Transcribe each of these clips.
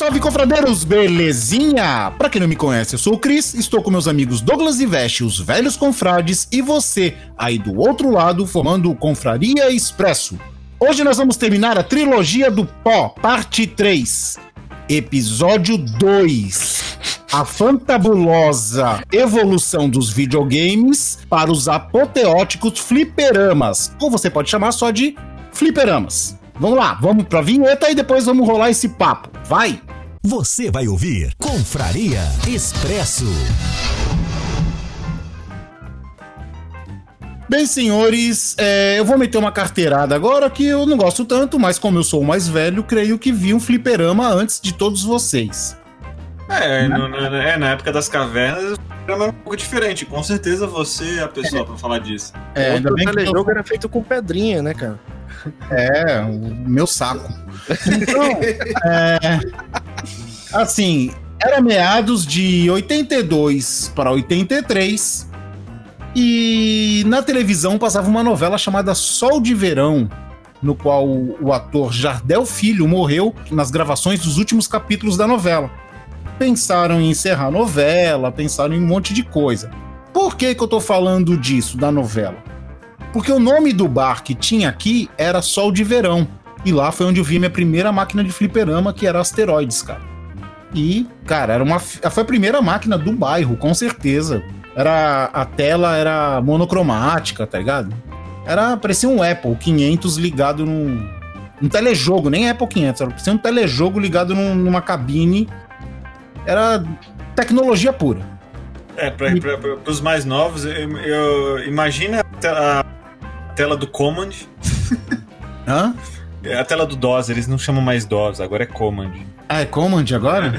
Salve, confradeiros! Belezinha? Pra quem não me conhece, eu sou o Cris, estou com meus amigos Douglas e Veste, os velhos confrades, e você, aí do outro lado, formando o Confraria Expresso. Hoje nós vamos terminar a trilogia do Pó, parte 3, episódio 2. A fantabulosa evolução dos videogames para os apoteóticos fliperamas, ou você pode chamar só de fliperamas. Vamos lá, vamos pra vinheta e depois vamos rolar esse papo. Vai! Você vai ouvir Confraria Expresso. Bem, senhores, é, eu vou meter uma carteirada agora que eu não gosto tanto, mas como eu sou o mais velho, creio que vi um fliperama antes de todos vocês. É, no- no- é, na época das cavernas, era um pouco diferente. Com certeza você é a pessoa pra falar disso. É, ainda o bem que eu, telejogo era feito com pedrinha, né, cara? É, o meu saco. Então, é, assim, era meados de 82 para 83 e na televisão passava uma novela chamada Sol de Verão, no qual o ator Jardel Filho morreu nas gravações dos últimos capítulos da novela. Pensaram em encerrar a novela, pensaram em um monte de coisa. Por que, que eu tô falando disso, da novela? Porque o nome do bar que tinha aqui era Sol de Verão. E lá foi onde eu vi minha primeira máquina de fliperama, que era Asteroides, cara. E, cara, era uma, foi a primeira máquina do bairro, com certeza. Era a tela era monocromática, tá ligado? Era parecia um Apple 500 ligado num, num telejogo, nem Apple 500, era parecia um telejogo ligado num- numa cabine. Era tecnologia pura. É, pra, pros mais novos, eu, eu- imagina a tela do Command. Hã? É A tela do DOS, eles não chamam mais DOS, agora é Command. Ah, é Command agora?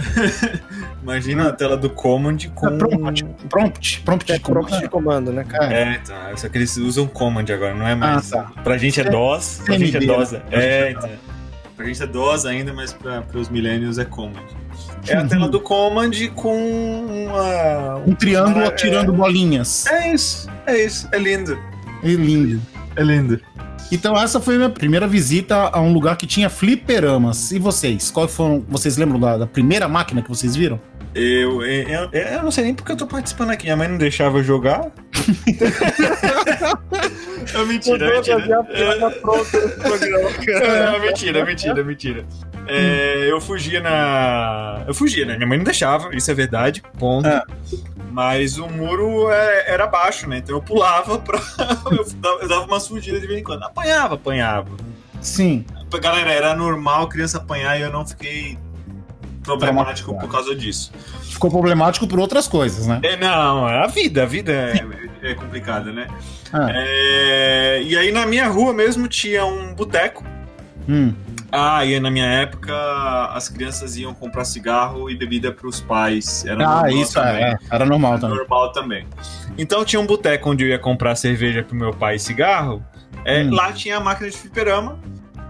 Imagina a tela do Command com. É prompt, prompt, prompt É de comando. prompt de comando, né, cara? É, então, só que eles usam Command agora, não é mais. Ah, tá. Pra gente é DOS, pra gente é CMD, DOS. né? É, então. Pra gente é DOS ainda, mas pra, pros millennials é Command. É a tela do Command com uma. Um triângulo É. atirando bolinhas. É isso, é isso, é lindo. É lindo. É lindo. Então essa foi a minha primeira visita a um lugar que tinha fliperamas. E vocês? Qual foram? Vocês lembram da, da primeira máquina que vocês viram? Eu, eu, eu, eu não sei nem porque eu tô participando aqui. Minha mãe não deixava eu jogar. é mentira, é mentira. É, é mentira, é mentira, é mentira. É, eu fugia na. Eu fugia, né? Minha mãe não deixava, isso é verdade, ponto. Ah. Mas o muro é- era baixo, né? Então eu pulava pra. eu, dava, eu dava umas fugidas de vez em quando. Apanhava, apanhava. Sim. Galera, era normal criança apanhar e eu não fiquei problemático por causa disso. Ficou problemático por outras coisas, né? É, não, a vida, a vida é, é complicada, né? Ah. É, e aí na minha rua mesmo tinha um boteco. Hum. Ah, e na minha época as crianças iam comprar cigarro e bebida pros pais. Era Ah, normal isso também. é, era normal Era também. normal também. Então tinha um boteco onde eu ia comprar cerveja pro meu pai e cigarro. É, Hum. Lá tinha a máquina de fliperama,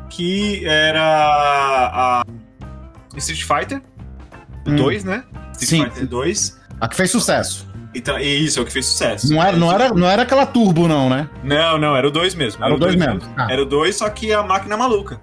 que era a Street Fighter Hum. 2, né? Street Sim. Fighter 2. A que fez sucesso. Então, isso é o que fez sucesso. Não era, não era, não era aquela turbo, não, né? Não, não, era o 2 mesmo. Era o dois mesmo. Ah. Era o 2, só que a máquina é maluca.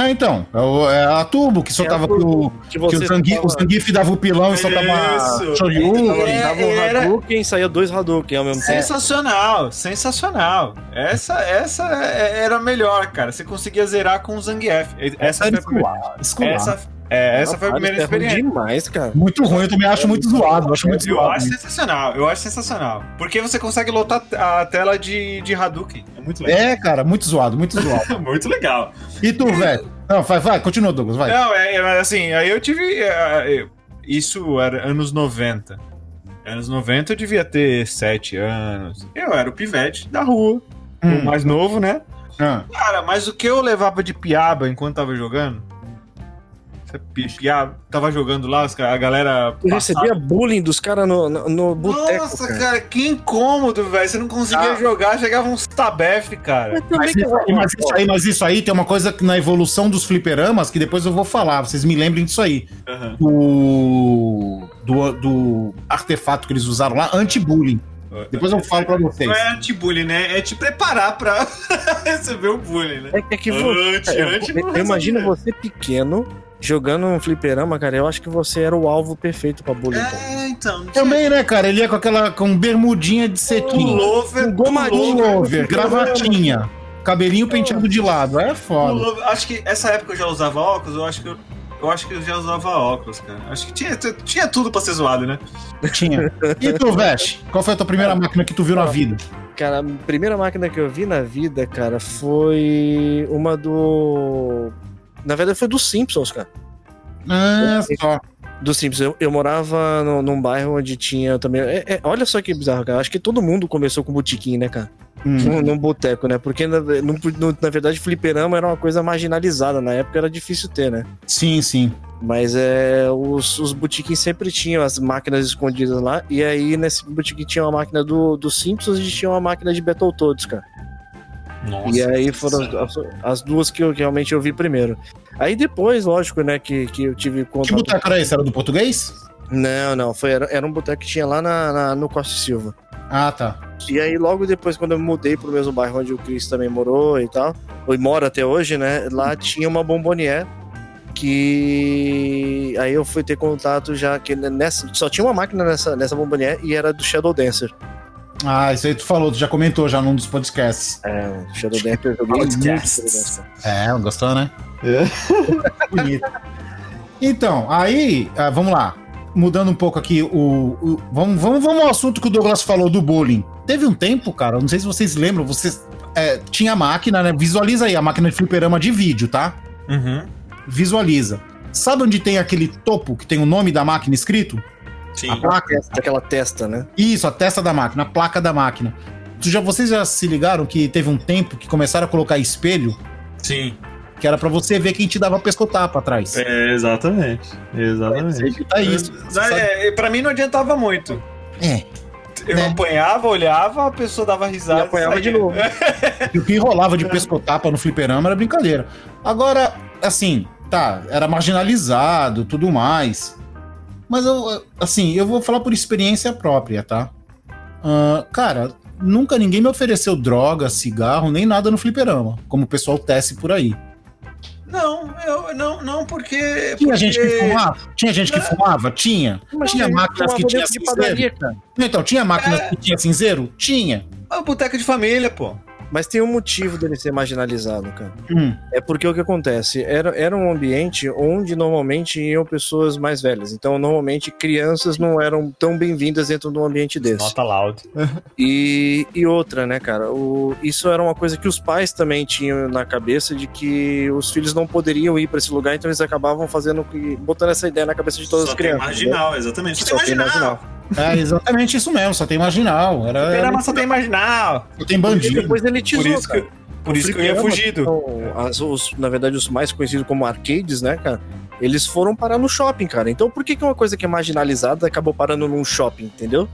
Ah, então. É, o- é a turbo que soltava É o, que que o, Zangief, tava- o Zangief dava o pilão e soltava Shoryuken. É, Dava um era- Hadouken e saía dois Hadouken ao mesmo tempo. Sensacional, sensacional. Essa, essa é- era a melhor, cara. Você conseguia zerar com o Zangief. Essa Era foi a primeira- escolar, escolar. Essa, É, essa foi a primeira é ruim experiência. demais, cara. Muito ruim, eu também acho muito zoado. Eu acho muito Eu zoado. acho sensacional, eu acho sensacional. Porque você consegue lotar a tela de, de Hadouken. É muito legal. É, cara, muito zoado, muito zoado. muito legal. E tu, velho? Não, vai, vai, continua, Douglas, vai. Não, é, é, assim, aí eu tive. é, é, isso era anos 90. Anos 90 eu devia ter 7 anos. Eu era o pivete da rua. Hum. O mais novo, né? Ah, Cara, mas o que eu levava de piaba enquanto tava jogando? Você pi- piaba, tava jogando lá, a galera. Eu passava- recebia bullying dos caras no, no, no boteco, Nossa, cara. cara. que incômodo, velho. Você não conseguia Ah. jogar, chegava uns tabef, cara. mas, isso aí, mas, isso aí, mas isso aí tem uma coisa que na evolução dos fliperamas que depois eu vou falar, vocês me lembrem disso aí. Aham. Do, do, do artefato que eles usaram lá, anti-bullying. Depois eu falo pra vocês. Não é anti-bullying, né? É te preparar pra receber o bullying, né? É que- é que vo- Anti, eu, anti eu- eu imagino você pequeno jogando um fliperama, cara. Eu acho que você era o alvo perfeito pra bullying. É, então. Também, né, cara? Ele ia com aquela com bermudinha de cetim, Pullover, Um gomadinho, pullover, gravatinha, cabelinho penteado de lado. É foda. pullover. Acho que essa época eu já usava óculos, eu acho que eu, eu acho que eu já usava óculos, cara. Acho que tinha, tinha tudo pra ser zoado, né? Tinha. E tu, Veste? Qual foi a tua primeira máquina que tu viu na vida? Cara, a primeira máquina que eu vi na vida, cara, foi uma do. Na verdade, foi dos Simpsons, cara. Ah, só. Dos Simpsons. Eu, eu morava no- num bairro onde tinha também. é- é- olha só que bizarro, cara. Acho que todo mundo começou com botiquim, né, cara? Hum. Num, num boteco, né? Porque, na, no- no- na verdade, fliperama era uma coisa marginalizada. Na época era difícil ter, né? Sim, sim. Mas é, os, os botiquins sempre tinham as máquinas escondidas lá. E aí, nesse botiquim tinha uma máquina do, do Simpsons e tinha uma máquina de Battletoads, cara. Nossa. E aí foram as, as duas que eu que realmente eu vi primeiro. Aí depois, lógico, né, que, que eu tive Que contato. boteco era esse? Era do português? Não, não, foi, era, era um boteco que tinha lá na, na- no Costa Silva. Ah, tá. E aí, logo depois, quando eu mudei pro mesmo bairro onde o Chris também morou e tal, e mora até hoje, né? Lá tinha uma bombonier que aí eu fui ter contato já que nessa só tinha uma máquina nessa nessa bombonier e era do Shadow Dancer. Ah, isso aí tu falou, tu já comentou já num dos podcasts. É, Shadow Dancer eu joguei muito. É, gostou, né? Bonito. Então, aí, ah, vamos lá. Mudando um pouco aqui o. o- vamos, vamos, vamos ao assunto que o Douglas falou do bullying. Teve um tempo, cara, eu não sei se vocês lembram, vocês. é, tinha a máquina, né? Visualiza aí, a máquina de fliperama de vídeo, tá? Uhum. Visualiza. Sabe onde tem aquele topo que tem o nome da máquina escrito? Sim. A placa? Aquela testa, né? Isso, a testa da máquina, a placa da máquina. Tu já, vocês já se ligaram que teve um tempo que começaram a colocar espelho, Sim. que era pra você ver quem te dava pescotapa atrás. É, exatamente. Exatamente. Tá isso. Você sabe- É, pra mim não adiantava muito. É. Eu Né? apanhava, olhava, a pessoa dava risada. E apanhava saía. de novo. E o que rolava de pescotapa no fliperama era brincadeira. Agora, assim, tá, era marginalizado, tudo mais. Mas eu, assim, eu vou falar por experiência própria, tá? Ah, cara, nunca ninguém me ofereceu droga, cigarro, nem nada no fliperama, como o pessoal tece por aí. Não, eu não, não porque. Tinha porque... gente que fumava? Tinha gente que Não. fumava? Tinha. tinha Mas máquinas que tinha padaria, cinzeiro? Então, tinha máquinas que tinha cinzeiro? Tinha. É o boteco de família, pô. Mas tem um motivo dele ser marginalizado, cara. Hum, É porque o que acontece? Era, era um ambiente onde normalmente iam pessoas mais velhas. Então, normalmente, crianças não eram tão bem-vindas dentro de um ambiente desse. Nota loud. E, e outra, né, cara? O, isso era uma coisa que os pais também tinham na cabeça de que os filhos não poderiam ir para esse lugar, então eles acabavam fazendo que. botando essa ideia na cabeça de todas Só as tem crianças. marginal, exatamente. né? Só, Só tem marginal. É exatamente isso mesmo, só tem marginal. Era, era Fliperama só tem marginal. só tem E bandido. depois elitizou, Por isso cara. que, por isso que eu ia fugido. As- os- na verdade, os mais conhecidos como arcades, né, cara? Eles foram parar no shopping, cara. Então por que, que uma coisa que é marginalizada acabou parando num shopping, entendeu?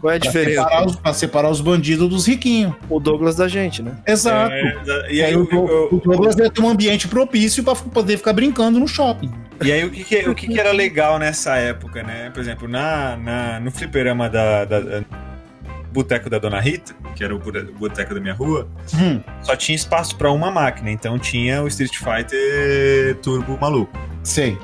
Qual é a Pra diferença? separar, os, pra separar os bandidos dos riquinhos. O Douglas da gente, né? Exato. É, e E aí, aí, o, o, Douglas ia ter um ambiente propício pra poder ficar brincando no shopping. E aí o que, que- o que, que era legal nessa época, né? Por exemplo, na, na, no fliperama da, da, da- Boteco da Dona Rita, que era o boteco da minha rua, Hum, só tinha espaço pra uma máquina. Então tinha o Street Fighter Turbo maluco. sei.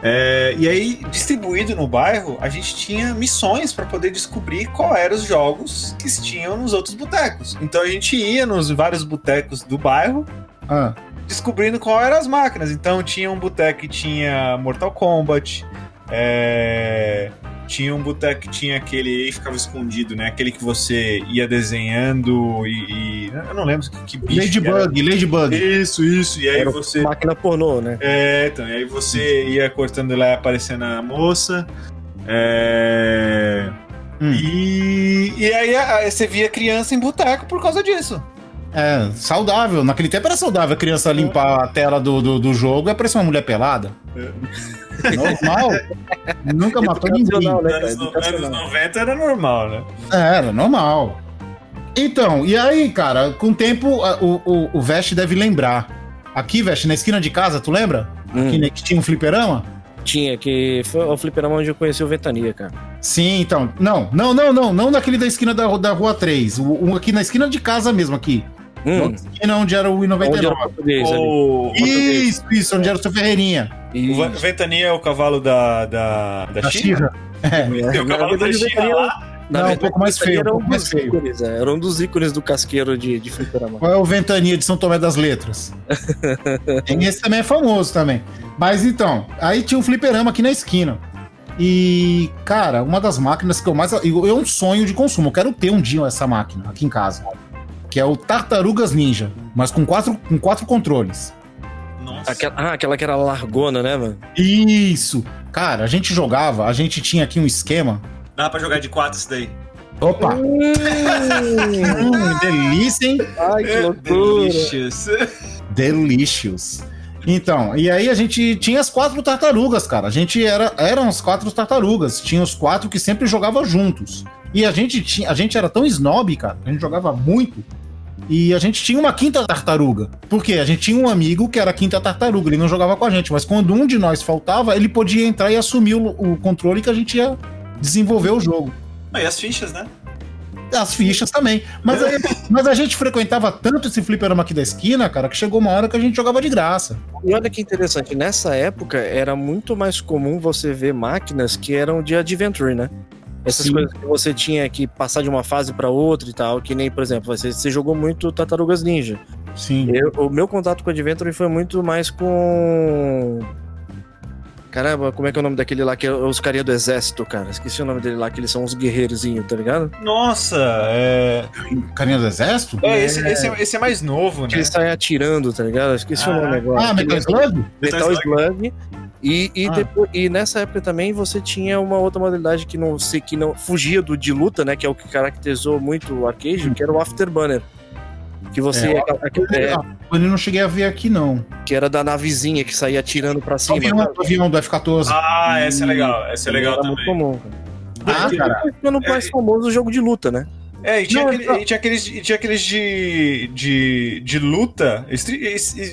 É, e aí, distribuído no bairro, a gente tinha missões para poder descobrir qual eram os jogos que tinham nos outros botecos. Então a gente ia nos vários botecos do bairro Ah, descobrindo qual eram as máquinas. Então tinha um boteco que tinha Mortal Kombat, é, tinha um boteco que tinha aquele aí ficava escondido, né? Aquele que você ia desenhando e. e- eu não lembro que, que bicho. que era. Ladybug, Ladybug. Isso, isso. E aí Era você. Máquina pornô, né? É, então, e aí você ia cortando lá e aparecendo a moça. É. Hum. E, e aí a- você via criança em boteco por causa disso. É, saudável. Naquele tempo era saudável a criança limpar a tela do, do, do jogo e aparecer uma mulher pelada. Normal. Nunca matou ninguém. Né, cara? anos, anos 90 era normal, né? É, Era normal. Então, e aí, cara, com o tempo, o, o, o Vest deve lembrar. Aqui, Vest, na esquina de casa, tu lembra? Hum. Que, ne- que tinha um fliperama? Tinha, que foi o fliperama onde eu conheci o Ventania, cara. Sim, então. Não, não, não, não. Não naquele da esquina da, da rua 3. O, o aqui na esquina de casa mesmo, aqui. Hum, esquina onde era o onde era o I-99. português. O, Isso, isso, onde era o seu Ferreirinha. E... o Ventania é o cavalo da, da, da, Da Xirra? Xirra. Tem o cavalo da Ventania- lá. na Não, um verdade, pouco mais feio, Era um um pouco mais dos feio. ícones, é, era um dos ícones do casqueiro de, de fliperama. Qual é o Ventania de São Tomé das Letras? Esse também é famoso também. Mas então, aí tinha um fliperama aqui na esquina. E, cara, uma das máquinas que eu mais. eu- É um sonho de consumo. Eu quero ter um dia essa máquina aqui em casa. Que é o Tartarugas Ninja, mas com quatro, com quatro controles. Nossa. Aquela, ah, aquela que era largona, né, mano? Isso! Cara, a gente jogava, a gente tinha aqui um esquema. Dá pra jogar de 4 isso daí. Opa! Hum, delícia, hein? Ai, que loucura. Delicious. Delicious. Então, e aí a gente tinha as quatro tartarugas, cara. A gente era eram as quatro tartarugas. Tinha os quatro que sempre jogavam juntos. E a gente tinha, a gente era tão snob, cara. A gente jogava muito. E a gente tinha uma quinta tartaruga. Por quê? A gente tinha um amigo que era a quinta tartaruga. Ele não jogava com a gente, mas quando um de nós faltava, ele podia entrar e assumir o, o controle que a gente ia desenvolver o jogo. Ah, e as fichas, né? As fichas também. Mas, aí- mas a gente frequentava tanto esse fliperama aqui da esquina, cara, que chegou uma hora que a gente jogava de graça. E olha que interessante, nessa época era muito mais comum você ver máquinas que eram de adventure, né? Essas Sim. coisas que você tinha que passar de uma fase pra outra e tal, que nem, por exemplo, você, você jogou muito Tartarugas Ninja. Sim. Eu- o meu contato com Adventure foi muito mais com. Caramba, como é que é o nome daquele lá que é os carinha do exército, cara? Esqueci o nome dele lá, que eles são uns guerreirozinhos, tá ligado? Nossa, é. Carinha do Exército? É, esse, esse, é, esse é mais novo, né? Que eles saem atirando, tá ligado? Esqueci o Ah. nome agora. Ah, Metal Slug? Metal Slug. E, e, Ah. depois- e nessa época também você tinha uma outra modalidade que não sei que não fugia do de luta, né? Que é o que caracterizou muito o arcade, que era o Afterburner. Que você. É, aquele- é, eu não cheguei a ver aqui, não. que era da navezinha que saía atirando pra cima. avião, o avião do F-14. Ah, essa é legal. Essa é legal era também. muito comum. cara. Ah, cara. Ficando mais famoso o jogo de luta, né? É, e tinha, Não, aquele- não. e tinha aqueles, e tinha aqueles de, de, de luta, street,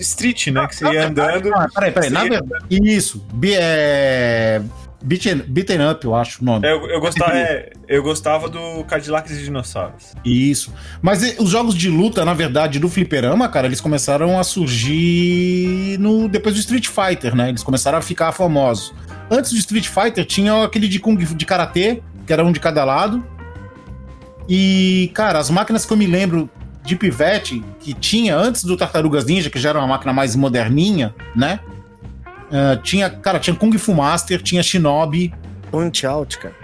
street, né? Que você ia andando. Ah, peraí, peraí. Na verdade, isso. É... Beaten, beaten Up, eu acho o nome. Eu, eu, gostava, é, eu gostava do Cadillacs e Dinossauros. Isso. Mas os jogos de luta, na verdade, do fliperama, cara, eles começaram a surgir no depois do Street Fighter, né? Eles começaram a ficar famosos. Antes do Street Fighter tinha aquele de Kung de karatê, que era um de cada lado. E, cara, as máquinas que eu me lembro de pivete que tinha antes do Tartarugas Ninja, que já era uma máquina mais moderninha, né? Ah, tinha, cara, tinha Kung Fu Master, tinha Shinobi, Punch Out, cara.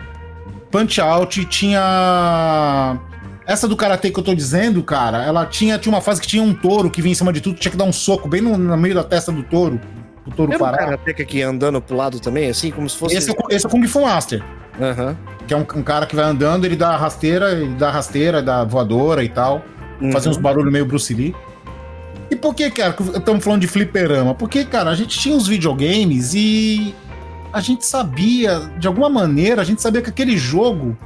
Punch Out, tinha. Essa do karatê que eu tô dizendo, cara, ela tinha, tinha uma fase que tinha um touro que vinha em cima de tudo, tinha que dar um soco bem no, no meio da testa do touro. O touro Era um parar. karateca que ia andando pro lado também, assim, como se fosse. Esse é, esse é o Kung Fu Master, Aham. que é um, um cara que vai andando, ele dá rasteira, ele dá rasteira, dá voadora e tal. Uhum. Fazer uns barulhos meio Bruce Lee. E por que, cara, estamos falando de fliperama? Porque, cara, a gente tinha os videogames e a gente sabia, de alguma maneira, a gente sabia que aquele jogo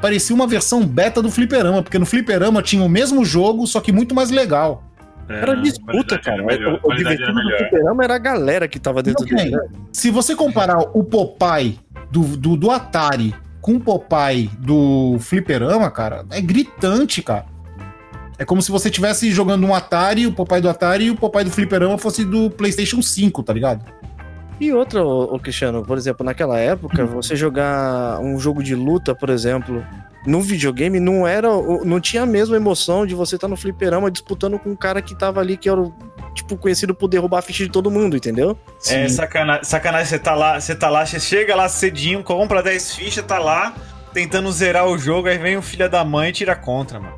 parecia uma versão beta do fliperama, porque no fliperama tinha o mesmo jogo, só que muito mais legal. Era disputa, cara. Melhor, o o qualidade divertido era do fliperama era a galera que tava dentro Não, dele. bem, né? Se você comparar o Popeye do, do, do Atari com o Popeye do fliperama, cara, é gritante, cara. É como se você estivesse jogando um Atari, o Popeye do Atari, e o Popeye do fliperama fosse do PlayStation 5, tá ligado? E outra, ô, ô, Cristiano, por exemplo, naquela época, você jogar um jogo de luta, por exemplo, no videogame, não era. o- não tinha a mesma emoção de você estar no fliperama disputando com um cara que tava ali, que era o tipo, conhecido por derrubar a ficha de todo mundo, entendeu? É sacanagem, sacanagem, você tá lá, você tá lá, você chega lá cedinho, compra 10 fichas, tá lá, tentando zerar o jogo, aí vem o filho da mãe e tira contra, mano.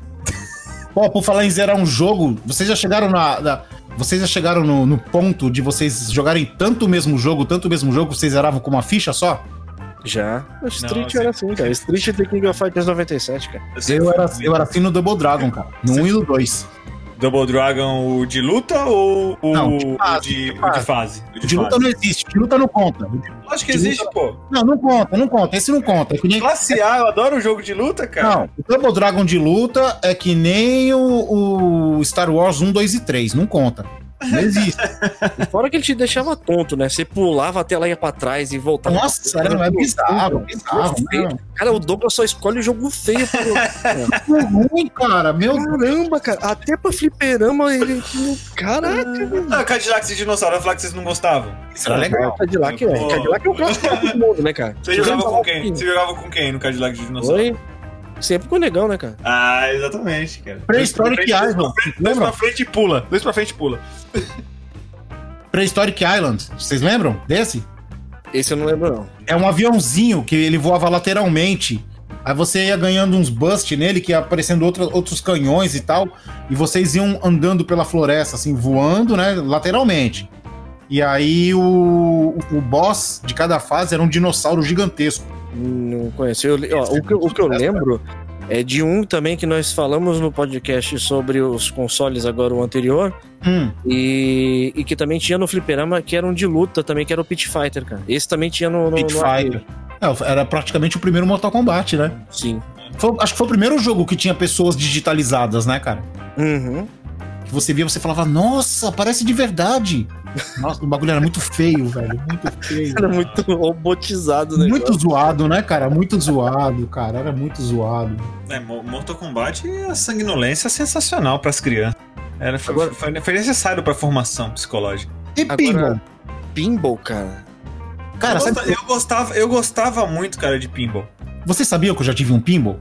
Pô, por falar em zerar um jogo, vocês já chegaram na. na- vocês já chegaram no, no ponto de vocês jogarem tanto o mesmo jogo, tanto o mesmo jogo, que vocês zeravam com uma ficha só? Já. O Street Não, era sim. assim, cara. Street The King of Fighters 97, cara. Eu era, eu era assim no Double Dragon, cara. No 1 e no 2. Double Dragon, o de luta ou o, Não, de o fase, de, de o de fase. fase? O De luta não existe, de luta não conta. Acho que existe, pô. Não, não conta, não conta. Esse não conta. É que nem. Classe A, eu adoro o jogo de luta, cara. Não, o Double Dragon de luta é que nem o, o Star Wars 1, 2 e 3. Não conta. Não existe. E fora que ele te deixava tonto, né? Você pulava até ela ia pra trás e voltava. Nossa, era, é bizarro, bizarro. Não. Cara, o Douglas só escolhe o jogo feio. Pro... É ruim, cara. Meu Caramba, cara. Até pra fliperama ele. Caraca. Ah, Cadillac e dinossauro, eu falar que vocês não gostavam. Isso era legal. Cadillac, é. Cadillac é o clássico todo mundo, né, cara? Você jogava com quem? Você jogava com quem no Cadillac de dinossauro? Oi? Sempre com o negão, né, cara? Ah, exatamente, cara. Prehistoric Dois pra frente, Island. Dois Lembra? pra frente e pula. Dois pra frente e pula. Prehistoric Island. Vocês lembram desse? Esse eu não lembro, não. É um aviãozinho que ele voava lateralmente. Aí você ia ganhando uns bust nele, que ia aparecendo outra, outros canhões e tal. E vocês iam andando pela floresta, assim, voando, né? Lateralmente. E aí o, o boss de cada fase era um dinossauro gigantesco. Não conheço. Eu, ó, o, que, eu- o que eu lembro é de um também que nós falamos no podcast sobre os consoles agora, o anterior. Hum, E, e que também tinha no Fliperama, que era um de luta também, que era o Pit Fighter, cara. Esse também tinha no. no, Pit no Fighter. É, era praticamente o primeiro Mortal Kombat, né? Sim. Foi- acho que foi o primeiro jogo que tinha pessoas digitalizadas, né, cara? Uhum. Que você via, você falava, nossa, parece de verdade. Nossa, o bagulho era muito feio, velho. Muito feio. Era muito robotizado, né? Muito zoado, né, cara? Muito zoado, cara. Era muito zoado. É, Mo- Mortal Kombat é a sanguinolência sensacional pras crianças. Era, foi, Agora- foi, foi necessário pra formação psicológica. E Agora- Pinball? Pinball, cara. Cara, eu, sabe, gosta- eu gostava, eu gostava muito, cara, de pinball. você sabia que eu já tive um pinball?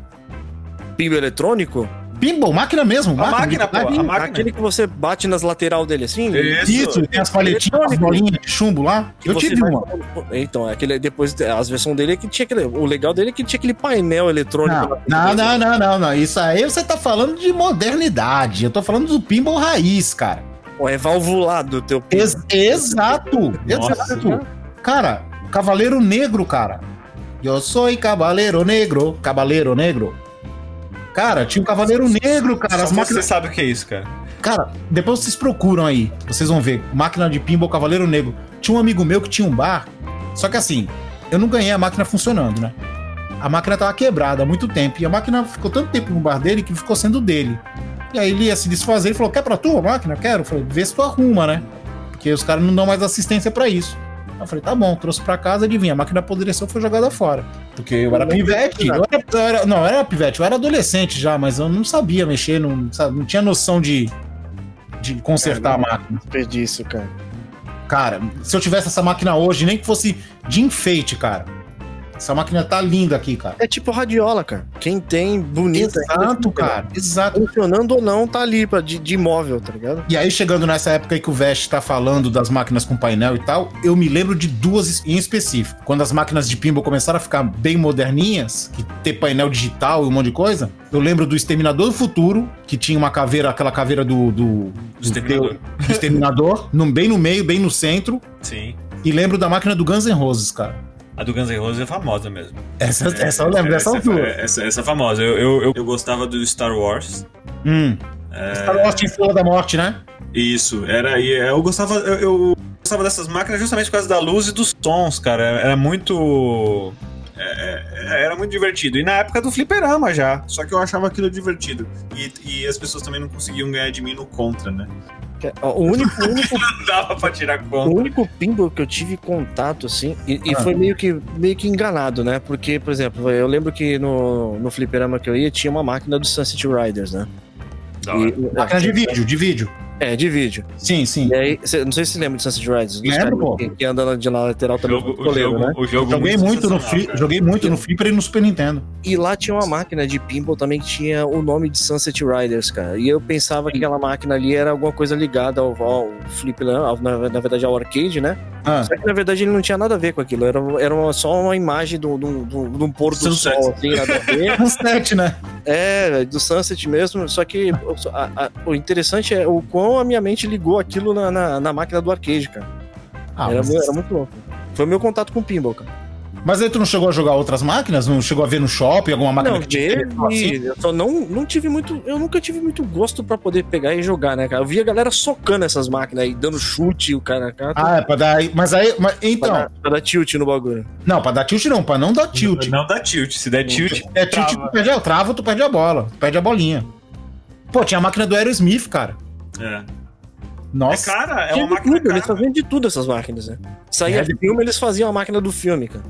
Pinball eletrônico? Pinball, máquina mesmo. A máquina, pô, a máquina. Aquele que você bate nas lateral dele assim? Isso, tem as palhetinhas, as bolinhas de chumbo lá. que Eu tive vai- uma. Então, aquele, depois, as versões dele é que tinha aquele. O legal dele é que tinha aquele painel eletrônico. Não, não, não, não, não, não. Isso aí você tá falando de modernidade. Eu tô falando do pinball raiz, cara. Pô, é valvulado o teu pinball. Ex- exato, Nossa. exato. Cara, Cavaleiro Negro, cara. Eu sou Cavaleiro Negro, Cavaleiro Negro. Cara, tinha um Cavaleiro Negro, cara. Só As você máquinas... sabe o que é isso, cara. Cara, depois vocês procuram aí. Vocês vão ver. Máquina de pinball Cavaleiro Negro. Tinha um amigo meu que tinha um bar. Só que assim, eu não ganhei a máquina funcionando, né? A máquina tava quebrada há muito tempo. E a máquina ficou tanto tempo no bar dele que ficou sendo dele. E aí ele ia se desfazer e falou: Quer pra tu a máquina? Quero. Eu falei: Vê se tu arruma, né? Porque os caras não dão mais assistência pra isso. Eu falei: Tá bom, trouxe pra casa, adivinha. A máquina apodreceu foi jogada fora. Porque eu era pivete. Eu era, eu era- não, eu era pivete, eu era adolescente já, mas eu não sabia mexer, não, não tinha noção de, de consertar a máquina. Desperdício, cara. Cara, se eu tivesse essa máquina hoje, nem que fosse de enfeite, cara. Essa máquina tá linda aqui, cara. É tipo radiola, cara. Quem tem, bonita. Exato, cara. Exato. Funcionando ou não, tá ali pra, de, de imóvel, tá ligado? E aí, chegando nessa época aí que o Vest tá falando das máquinas com painel e tal, eu me lembro de duas em específico. Quando as máquinas de pinball começaram a ficar bem moderninhas, que ter painel digital e um monte de coisa, eu lembro do Exterminador do Futuro, que tinha uma caveira, aquela caveira do. do, do Exterminador. do Exterminador, no, bem no meio, bem no centro. Sim. E lembro da máquina do Guns N' Roses, cara. A do Guns N' Roses é famosa mesmo. Essa, essa eu lembro, dessa essa, altura. essa, essa é famosa. Eu, eu, eu, eu gostava do Star Wars. Hum. É, Star Wars tinha Estrela da Morte, né? Isso, era. E eu gostava. Eu, eu gostava dessas máquinas justamente por causa da luz e dos sons, cara. Era muito. é, é, era muito divertido. E na época do fliperama já. Só que eu achava aquilo divertido. E, e as pessoas também não conseguiam ganhar de mim no contra, né? Ó, O único, o único Não dava pra tirar O contra. único pinball que eu tive contato, assim, e, e Ah. foi meio que, meio que enganado, né? Porque, por exemplo, eu lembro que no, no fliperama que eu ia tinha uma máquina do Sunset Riders, né? E- Máquina de vídeo, de vídeo. É, de vídeo. Sim, sim. E aí, cê- não sei se você lembra de Sunset Riders. Lembro, caras pô. Que, que andando de na lateral O também. jogo, o goleiro, jogo, né? o jogo Joguei muito, no cara. joguei muito no Flipper e no Super Nintendo. E lá tinha uma máquina de pinball também que tinha o nome de Sunset Riders, cara. E eu pensava que aquela máquina ali era alguma coisa ligada ao, ao flip? Ao- na, na verdade ao arcade, né? Ah, Só que na verdade ele não tinha nada a ver com aquilo. Era, era uma- só uma imagem do, do, do, de um pôr do Sunset. sol, assim, nada a ver. um set, né? É, do Sunset mesmo. Só que a- a- o interessante é o quão a minha mente ligou aquilo na, na, na máquina do arcade, cara. Ah, era, mas, era muito louco. Foi o meu contato com o pinball, cara. mas aí tu não chegou a jogar outras máquinas? Não chegou a ver no shopping alguma máquina Não, que tinha assim? eu só não, não tive muito. Eu nunca tive muito gosto pra poder pegar e jogar, né, cara? Eu via a galera socando essas máquinas aí, dando chute, o cara. cara Ah, é pra dar. Mas aí. Mas, pra, então. dar, pra dar tilt no bagulho. Não, pra dar tilt não, pra não dar tilt. Não dá tilt. Se der tilt, É tilt, tu perde a trava, tu perde a bola. Tu perde a bolinha. Pô, tinha a máquina do Aerosmith, cara. É. É Nossa. cara, é uma máquina tudo, eles cara. faziam de tudo essas máquinas, né? Saía É, de- filme, eles faziam a máquina do filme, cara.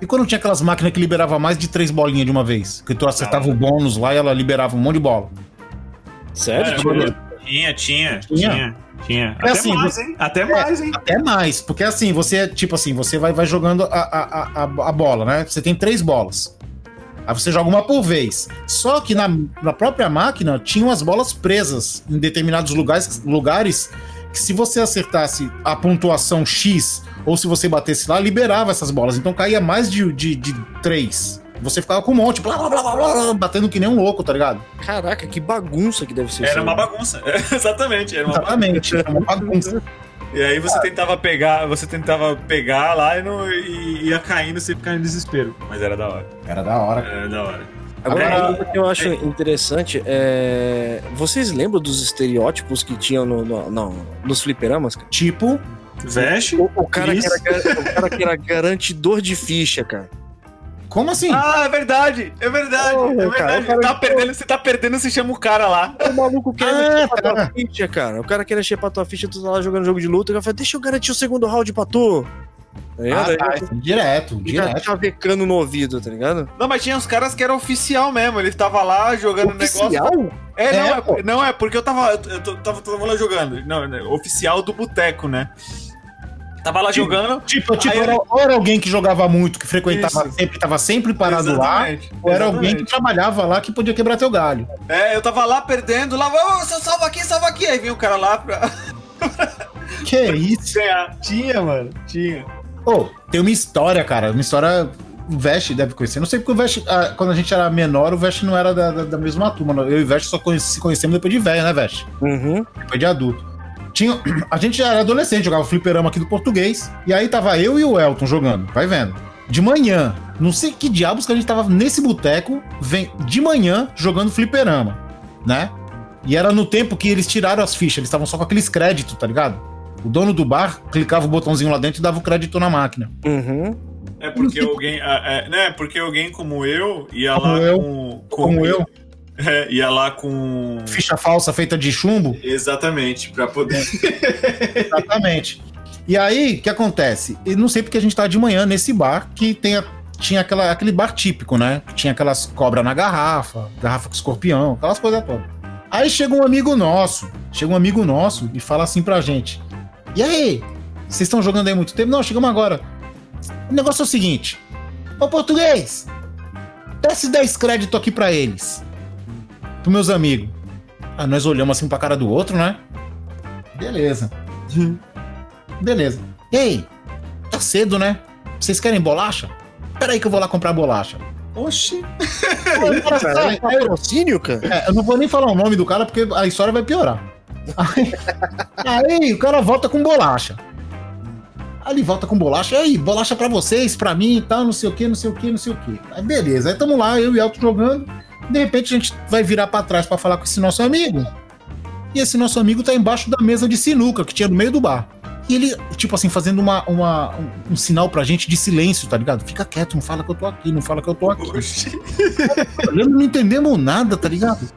E quando tinha aquelas máquinas que liberava mais de três bolinhas de uma vez? Que tu acertava o bônus lá e ela liberava um monte de bola. Sério? É, Tinha, tinha, Tinha? tinha, tinha. É Até assim, mais, você- hein? Até mais, hein? Até mais, porque assim, você, tipo assim, você vai, vai jogando a, a, a, a bola, né? Você tem três bolas. Aí você joga uma por vez. Só que na, na própria máquina tinham as bolas presas em determinados lugares, lugares que se você acertasse a pontuação X ou se você batesse lá, liberava essas bolas. Então caía mais de, de, de três. Você ficava com um monte, blá, blá, blá, blá, blá, batendo que nem um louco, tá ligado? Caraca, que bagunça que deve ser Era isso uma bagunça. Exatamente, era uma bagunça. Exatamente. É uma bagunça. E aí você tentava pegar, você tentava pegar lá e, não, e ia caindo, você ficava em desespero. Mas era da hora. Era da hora. Era da hora. Agora, É, uma coisa que eu acho interessante é. Vocês lembram dos estereótipos que tinham no, no- no- nos fliperamas? cara? Tipo, Veste. O, o cara era, o cara que era garantidor de ficha, cara. Como assim? Ah, é verdade, é verdade, Porra, é verdade. cara- Tá perdendo, você tá perdendo, você chama o cara lá. O maluco quer Ah, pra tá. tua ficha, cara. O cara quer mexer pra tua ficha, tu tá lá jogando jogo de luta, o cara fala, deixa eu garantir o segundo round pra tu. Tá ligado? Ah, tá, direto, direto. chavecando no ouvido, tá ligado? Não, mas tinha uns caras que eram oficial mesmo. Ele tava lá jogando negócio. Oficial? É, não, É, é, não, é porque eu tava, eu, eu tava, tava lá jogando. Não, né, oficial do boteco, né? Tava lá jogando. Tipo, tipo era, ele- ou era alguém que jogava muito, que frequentava Isso. sempre, tava sempre parado lá, Exatamente, ou era alguém que trabalhava lá que podia quebrar teu galho. É, eu tava lá perdendo, lá, ô, você salva aqui, salva aqui. Aí vinha o cara lá pra Que isso? ganhar. Tinha, mano, tinha. Ô, tem uma história, cara, uma história. O Vest deve conhecer. Não sei porque o Vest, ah, quando a gente era menor, o Vest não era da, da, da mesma turma. Eu e o Vest só conheci, se conhecemos depois de velho, né, Vest? Uhum. Depois de adulto. Tinha, a gente já era adolescente, jogava fliperama aqui do português. E aí tava eu e o Elton jogando, vai vendo. De manhã, não sei que diabos que a gente tava nesse boteco, vem de manhã jogando fliperama, né? E era no tempo que eles tiraram as fichas, eles estavam só com aqueles créditos, tá ligado? O dono do bar clicava o botãozinho lá dentro e dava o crédito na máquina. Uhum. É porque alguém. ah, É, né, porque alguém como eu ia Como lá eu. com, com- Como eu, É, ia lá com. ficha falsa feita de chumbo. Exatamente, pra poder. Exatamente. E aí, o que acontece? Eu não sei porque a gente tá de manhã nesse bar que tem a- tinha aquela, aquele bar típico, né? Que tinha aquelas cobras na garrafa, garrafa com escorpião, aquelas coisas todas. Aí chega um amigo nosso, chega um amigo nosso e fala assim pra gente: E aí, vocês estão jogando aí muito tempo? Não, chegamos agora. O negócio é o seguinte: Ô português, desce 10 créditos aqui pra eles. Pros meus amigos. Ah, nós olhamos assim pra cara do outro, né? Beleza. Beleza. Ei, tá cedo, né? Vocês querem bolacha? Pera aí que eu vou lá comprar bolacha. Oxi. Aí cara é patrocínio, cara? é, eu não vou nem falar o nome do cara porque a história vai piorar. Aí, aí o cara volta com bolacha. Aí ele volta com bolacha. E aí, bolacha pra vocês, pra mim e tal, não sei o que, não sei o que, não sei o que. Aí beleza, aí tamo lá, eu e Elton jogando. De repente a gente vai virar pra trás pra falar com esse nosso amigo. E esse nosso amigo tá embaixo da mesa de sinuca que tinha no meio do bar. E ele, tipo assim, fazendo uma, uma- um, um sinal pra gente de silêncio, tá ligado? Fica quieto, não fala que eu tô aqui, não fala que eu tô aqui. Olhando, não entendemos nada, tá ligado?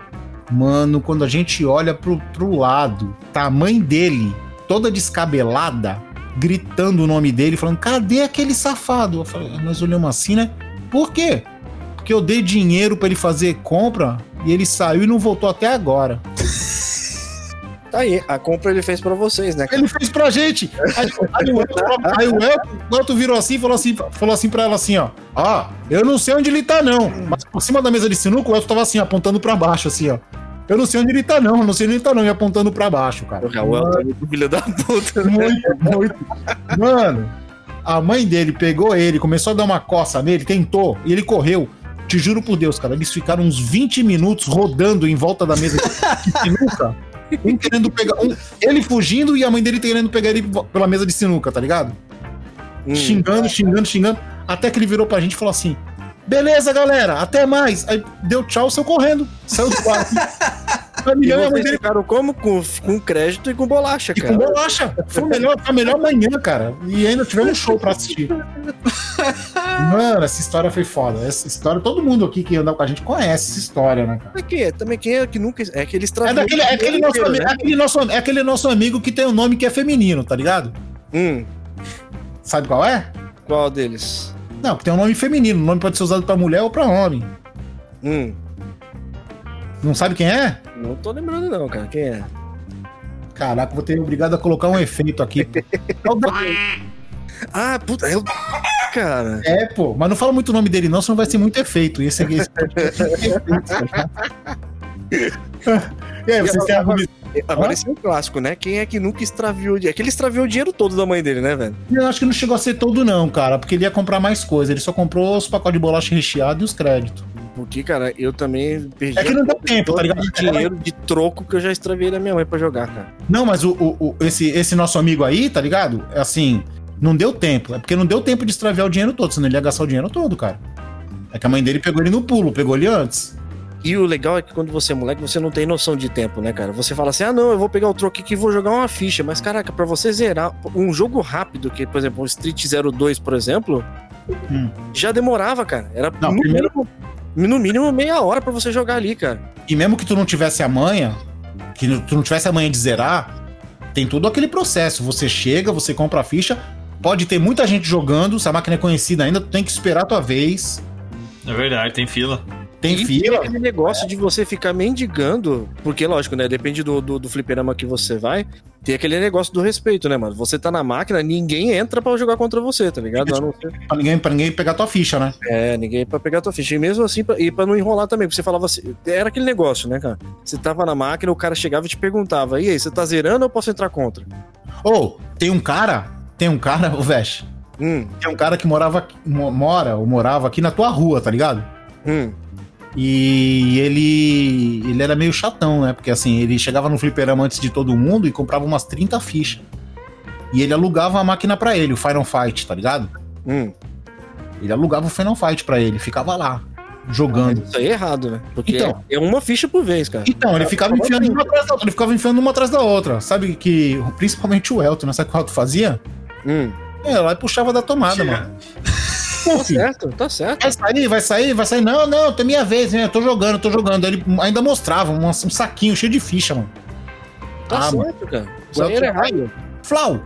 Mano, quando a gente olha pro, pro lado, tá a mãe dele, toda descabelada, gritando o nome dele, falando: cadê aquele safado? Eu falei, nós olhamos assim, né? Por quê? Porque eu dei dinheiro pra ele fazer compra e ele saiu e não voltou até agora. Tá aí, a compra ele fez pra vocês, né? Ele fez pra gente. Aí, aí o Elton, aí o Elton- o Elton virou assim e falou assim, falou assim pra ela assim, ó. Ó, eu não sei onde ele tá, não. Mas por cima da mesa de sinuca, o Elton tava assim, apontando pra baixo, assim, ó. Eu não sei onde ele tá, não. Eu não sei onde ele tá, não. E apontando pra baixo, cara. O Elton é muito filho da puta, né? Muito, muito. Mano, a mãe dele pegou ele, começou a dar uma coça nele, tentou, e ele correu. Te juro por Deus, cara, eles ficaram uns 20 minutos rodando em volta da mesa de sinuca. Um querendo pegar. Um, ele fugindo e a mãe dele querendo pegar ele pela mesa de sinuca, tá ligado? Hum. Xingando, xingando, xingando. Até que ele virou pra gente e falou assim: Beleza, galera, até mais. Aí deu tchau, saiu correndo. Saiu do quarto. A E a vocês dele ficaram como? Com, com crédito e com bolacha, e cara. com bolacha. Foi, o melhor, foi a melhor manhã, cara. E ainda tivemos um show pra assistir. Mano, essa história foi foda. Essa história, todo mundo aqui que anda com a gente conhece essa história, né, cara? É? Também quem é que nunca. É que eles É, daquele, é, aquele nosso, ami- é, aquele nosso, é aquele nosso amigo que tem um nome que é feminino, tá ligado? Hum, Sabe qual é? qual deles? Não, que tem um nome feminino. O nome pode ser usado pra mulher ou pra homem. Hum, Não sabe quem é? não tô lembrando, não, cara. Quem é? Caraca, vou ter obrigado a colocar um efeito aqui. Ah, puta, é o. Cara. É, pô, mas não fala muito o nome dele, não, senão vai ser muito efeito. E esse aqui. Esse... e aí, vocês têm alguma. Agora esse é um clássico, né? Quem é que nunca extraviou dinheiro? É que ele extraviou o dinheiro todo da mãe dele, né, velho? Eu acho que não chegou a ser todo, não, cara, porque ele ia comprar mais coisa. Ele só comprou os pacotes de bolacha recheado e os créditos. Porque, cara, eu também perdi É que não deu tempo, tá ligado? de dinheiro de troco que eu já extraviei da minha mãe pra jogar, cara. Não, mas o, o- o- esse, esse nosso amigo aí, tá ligado? É assim, não deu tempo. É porque não deu tempo de extraviar o dinheiro todo, senão ele ia gastar o dinheiro todo, cara. É que a mãe dele pegou ele no pulo, pegou ele antes. E o legal é que quando você é moleque, você não tem noção de tempo, né, cara? Você fala assim, ah, não, eu vou pegar o troco aqui e vou jogar uma ficha. Mas, caraca, pra você zerar um jogo rápido, que, por exemplo, o Street 02, por exemplo, Hum. já demorava, cara. Era Não, primeiro- mínimo, no mínimo meia hora pra você jogar ali, cara. E mesmo que tu não tivesse a manha, que tu não tivesse a manha de zerar, tem todo aquele processo. Você chega, você compra a ficha, pode ter muita gente jogando, se a máquina é conhecida ainda, tu tem que esperar a tua vez. É verdade, tem fila. Tem E fila. aquele negócio de você ficar mendigando, porque, lógico, né? Depende do, do, do fliperama que você vai. Tem aquele negócio do respeito, né, mano? Você tá na máquina, ninguém entra pra jogar contra você, tá ligado? Não ser- Pra ninguém, pra ninguém pegar tua ficha, né? É, ninguém pra pegar tua ficha. E mesmo assim, pra, e pra não enrolar também, porque você falava assim, era aquele negócio, né, cara? Você tava na máquina, o cara chegava e te perguntava, e aí, você tá zerando ou eu posso entrar contra? Ou, tem um cara, tem um cara, o Vesh, Hum, tem um cara que morava, mora ou morava aqui na tua rua, tá ligado? hum. E ele ele era meio chatão, né? Porque assim, ele chegava no fliperama antes de todo mundo e comprava umas 30 fichas. E ele alugava a máquina pra ele, o Final Fight, tá ligado? Hum. Ele alugava o Final Fight pra ele, ficava lá, jogando. Isso aí é errado, né? Porque Então. é uma ficha por vez, cara. Então, ele ficava enfiando uma atrás da outra, ele ficava enfiando uma atrás da outra. Sabe que, principalmente o Elton, né? Sabe o que o Elton fazia? Hum. É, lá e puxava da tomada, mano. Pô, Tá filho, certo, tá certo. vai sair, vai sair, vai sair. Não, não, tem minha vez, né? Eu tô jogando, tô jogando. Ele ainda mostrava um, um saquinho cheio de ficha, mano. Tá Ah, certo, cara. Isso aí era errado. Flau!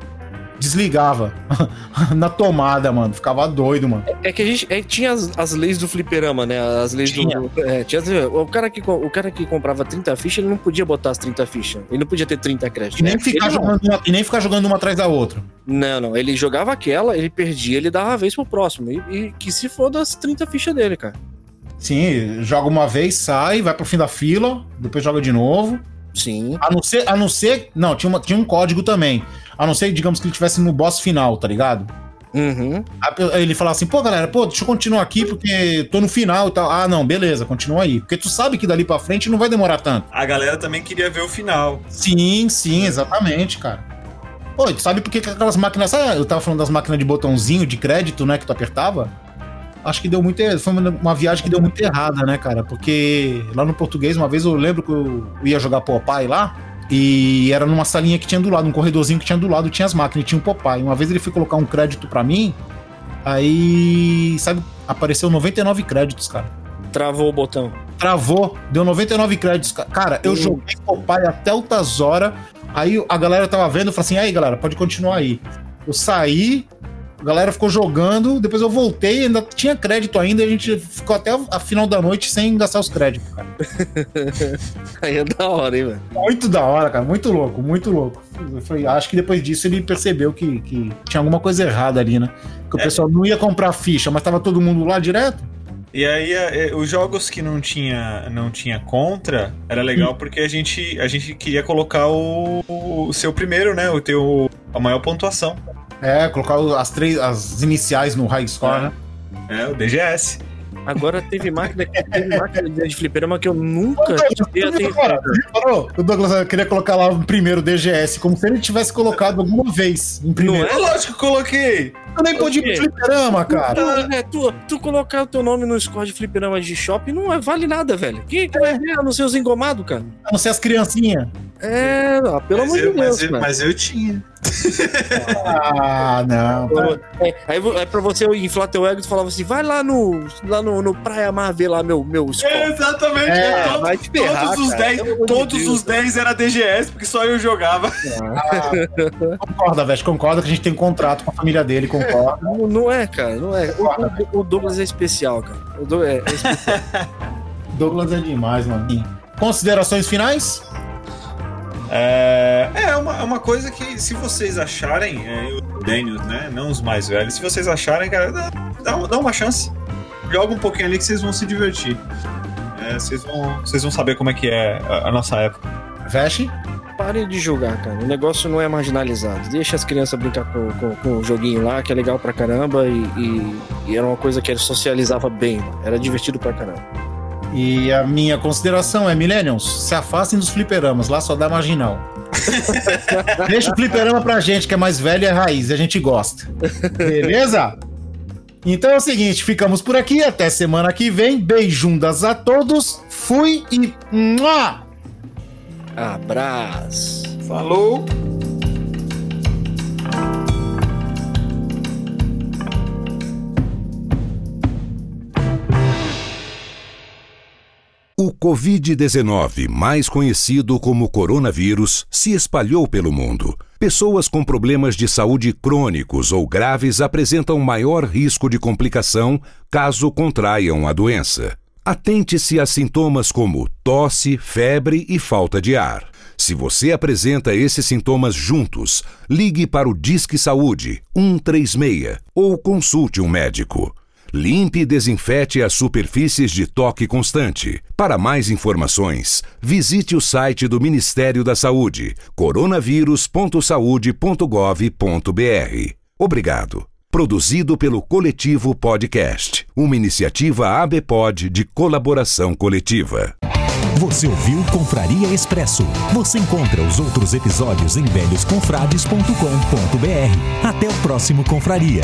Desligava. Na tomada, mano. Ficava doido, mano. É que a gente é, que tinha as, as leis do fliperama, né? As leis Tinha. do. É, tinha as- o, cara que, o cara que comprava 30 fichas, ele não podia botar as 30 fichas. Ele não podia ter 30 créditos. E nem, né? ficar Ele jogando uma, e nem ficar jogando uma atrás da outra. Não, não. Ele jogava aquela, ele perdia, ele dava a vez pro próximo. E, e que se for das 30 fichas dele, cara. Sim, joga uma vez, sai, vai pro fim da fila, depois joga de novo. Sim. A não ser. A não ser não, tinha, uma- tinha um código também. A não ser, digamos, que ele estivesse no boss final, tá ligado? Uhum. Aí ele falava assim, pô, galera, pô, deixa eu continuar aqui porque tô no final e tal. Ah, não, beleza, continua aí. Porque tu sabe que dali pra frente não vai demorar tanto. A galera também queria ver o final. Sim, sim, exatamente, cara. Pô, tu sabe por que que aquelas máquinas. Sabe, eu tava falando das máquinas de botãozinho de crédito, né, que tu apertava? Acho que deu muito. er- Foi uma- viagem que deu muito errada, né, cara? Porque lá no português, uma vez eu lembro que eu ia jogar Popeye lá. E era numa salinha que tinha do lado, um corredorzinho que tinha do lado, tinha as máquinas, e tinha um Popeye. Uma vez ele foi colocar um crédito pra mim, aí, sabe, apareceu 99 créditos, cara. Travou o botão. Travou, deu 99 créditos. ca- Cara, eu Hum. joguei Popeye até altas horas. Aí a galera tava vendo, eu falei assim: aí, galera, pode continuar aí. Eu saí, A galera ficou jogando, depois eu voltei, ainda tinha crédito ainda, e a gente ficou até a final da noite sem gastar os créditos, cara. Aí é da hora, hein, velho? Muito da hora, cara. Muito louco, muito louco. Falei, acho que depois disso ele percebeu que, que tinha alguma coisa errada ali, né? Que o pessoal não ia comprar ficha, mas tava todo mundo lá direto. E aí, é, os jogos que não tinha, não tinha contra, era legal porque a gente, a gente queria colocar o, o seu primeiro, né? O teu, a maior pontuação. É, colocar as três, as iniciais no high score, né? É, o DGS. Agora teve máquina, teve máquina de fliperama que eu nunca atenção. Agora, reparou? O Douglas queria colocar lá o primeiro DGS, como se ele tivesse colocado alguma vez em primeiro. É lógico que eu coloquei. Eu nem podia ir pro fliperama, cara. É, tu, tu colocar o teu nome no score de fliperama de shopping não é- vale nada, velho. Quem que vai ver a não ser os engomados, cara? A não ser as criancinhas. É, ah, pelo mas, amor eu, de Deus, mas, eu, mas eu tinha. Ah, não. É, aí é pra você inflar teu ego e tu falava assim, vai lá no, lá no, no Praia Mar ver lá meu, meu score. exatamente. É, todos, vai te ferrar, todos os cara, 10, pelo amor de todos Deus. os 10 era DGS, porque só eu jogava. Concorda, Veste, concorda que a gente tem contrato com a família dele, concorda. Não, não é, cara, não é. O, o- o Douglas é especial, cara. O Douglas é, é especial. Douglas é demais, mano. Considerações finais? É, é uma, é uma coisa que, se vocês acharem, é, os Daniels, né? Não os mais velhos, se vocês acharem, cara, dá, dá, dá uma chance. Joga um pouquinho ali que vocês vão se divertir. É, vocês, vão, vocês vão saber como é que é a, a nossa época. Veste? Pare de jogar, cara. O negócio não é marginalizado. Deixa as crianças brincar com, com, com o joguinho lá, que é legal pra caramba. E, e- e era uma coisa que socializava bem. Era divertido pra caramba. E a minha consideração é, Millennials, se afastem dos fliperamas, lá só dá marginal. Deixa o fliperama pra gente, que é mais velho e é raiz, e a gente gosta. Beleza? Então é o seguinte, ficamos por aqui, até semana que vem. Beijundas a todos, fui e... Mua! Abraço. Falou! O Covid-19, mais conhecido como coronavírus, se espalhou pelo mundo. Pessoas com problemas de saúde crônicos ou graves apresentam maior risco de complicação caso contraiam a doença. Atente-se a sintomas como tosse, febre e falta de ar. Se você apresenta esses sintomas juntos, ligue para o Disque Saúde 136 ou consulte um médico. Limpe e desinfete as superfícies de toque constante. Para mais informações, visite o site do Ministério da Saúde, coronavírus.saude.gov.br. Obrigado. Produzido pelo Coletivo Podcast, uma iniciativa ABPOD de colaboração coletiva. Você ouviu Confraria Expresso. Você encontra os outros episódios em velhosconfrades.com.br. Até o próximo Confraria.